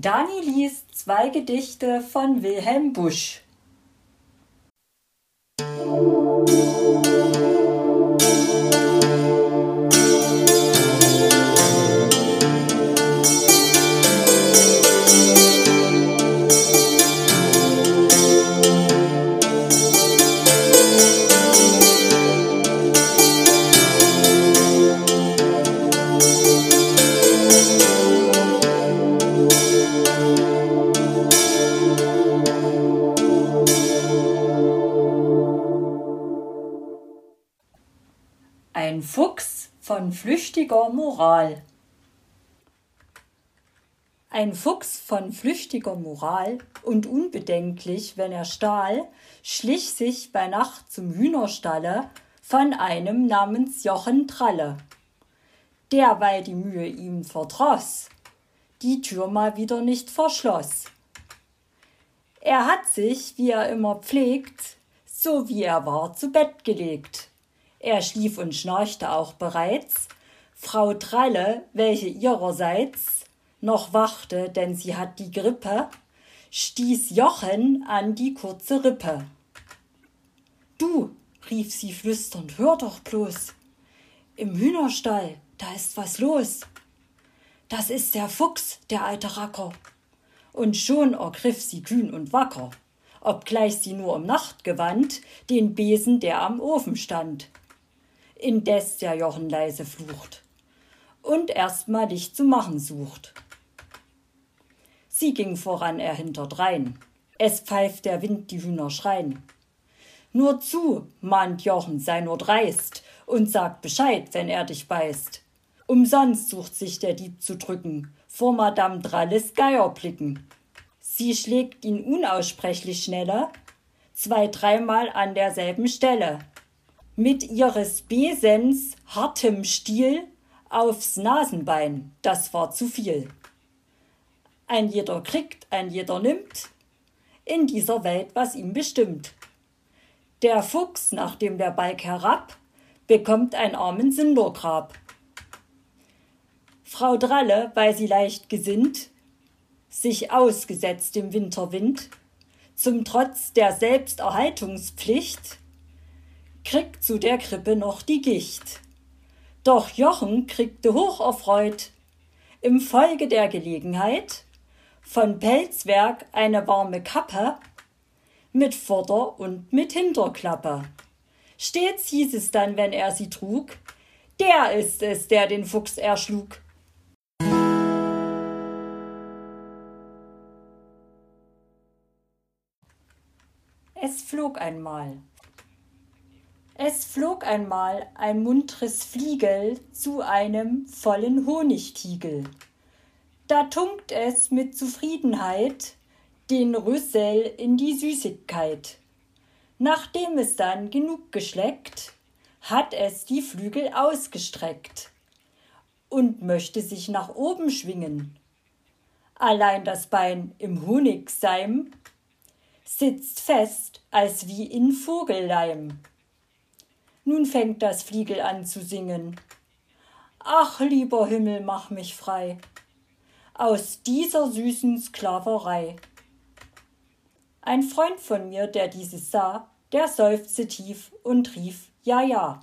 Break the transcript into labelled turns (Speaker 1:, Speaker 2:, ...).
Speaker 1: Dani liest zwei Gedichte von Wilhelm Busch. Ein Fuchs von flüchtiger Moral. Ein Fuchs von flüchtiger Moral und unbedenklich, wenn er stahl, schlich sich bei Nacht zum Hühnerstalle von einem namens Jochen Tralle. Der, weil die Mühe ihm verdroß, die Tür mal wieder nicht verschloss. Er hat sich, wie er immer pflegt, so wie er war, zu Bett gelegt er schlief und schnarchte auch bereits. Frau Tralle, welche ihrerseits noch wachte, denn sie hat die Grippe, stieß Jochen an die kurze Rippe. Du, rief sie flüsternd, hör doch bloß. Im Hühnerstall, da ist was los. Das ist der Fuchs, der alte Racker. Und schon ergriff sie kühn und wacker, obgleich sie nur um Nachtgewand den Besen, der am Ofen stand indes der Jochen leise flucht und erstmal dich zu machen sucht. Sie ging voran, er hinterdrein. Es pfeift der Wind, die Hühner schreien. Nur zu, mahnt Jochen, sei nur dreist und sag Bescheid, wenn er dich beißt. Umsonst sucht sich der Dieb zu drücken, vor Madame Dralles Geierblicken. Sie schlägt ihn unaussprechlich schneller, zwei, dreimal an derselben Stelle mit ihres Besens hartem Stiel aufs Nasenbein, das war zu viel. Ein jeder kriegt, ein jeder nimmt, in dieser Welt, was ihm bestimmt. Der Fuchs, nachdem der Balk herab, bekommt ein armen Sündergrab. Frau Dralle, weil sie leicht gesinnt, sich ausgesetzt dem Winterwind, zum Trotz der Selbsterhaltungspflicht, kriegt zu der Krippe noch die Gicht. Doch Jochen kriegte hocherfreut im Folge der Gelegenheit von Pelzwerk eine warme Kappe mit Vorder- und mit Hinterklappe. Stets hieß es dann, wenn er sie trug, der ist es, der den Fuchs erschlug. Es flog einmal es flog einmal ein muntres Fliegel zu einem vollen Honigtiegel. Da tunkt es mit Zufriedenheit den Rüssel in die Süßigkeit. Nachdem es dann genug geschleckt, hat es die Flügel ausgestreckt und möchte sich nach oben schwingen. Allein das Bein im Honigseim sitzt fest als wie in Vogelleim. Nun fängt das Fliegel an zu singen. Ach, lieber Himmel, mach mich frei aus dieser süßen Sklaverei. Ein Freund von mir, der dieses sah, der seufzte tief und rief Ja, ja.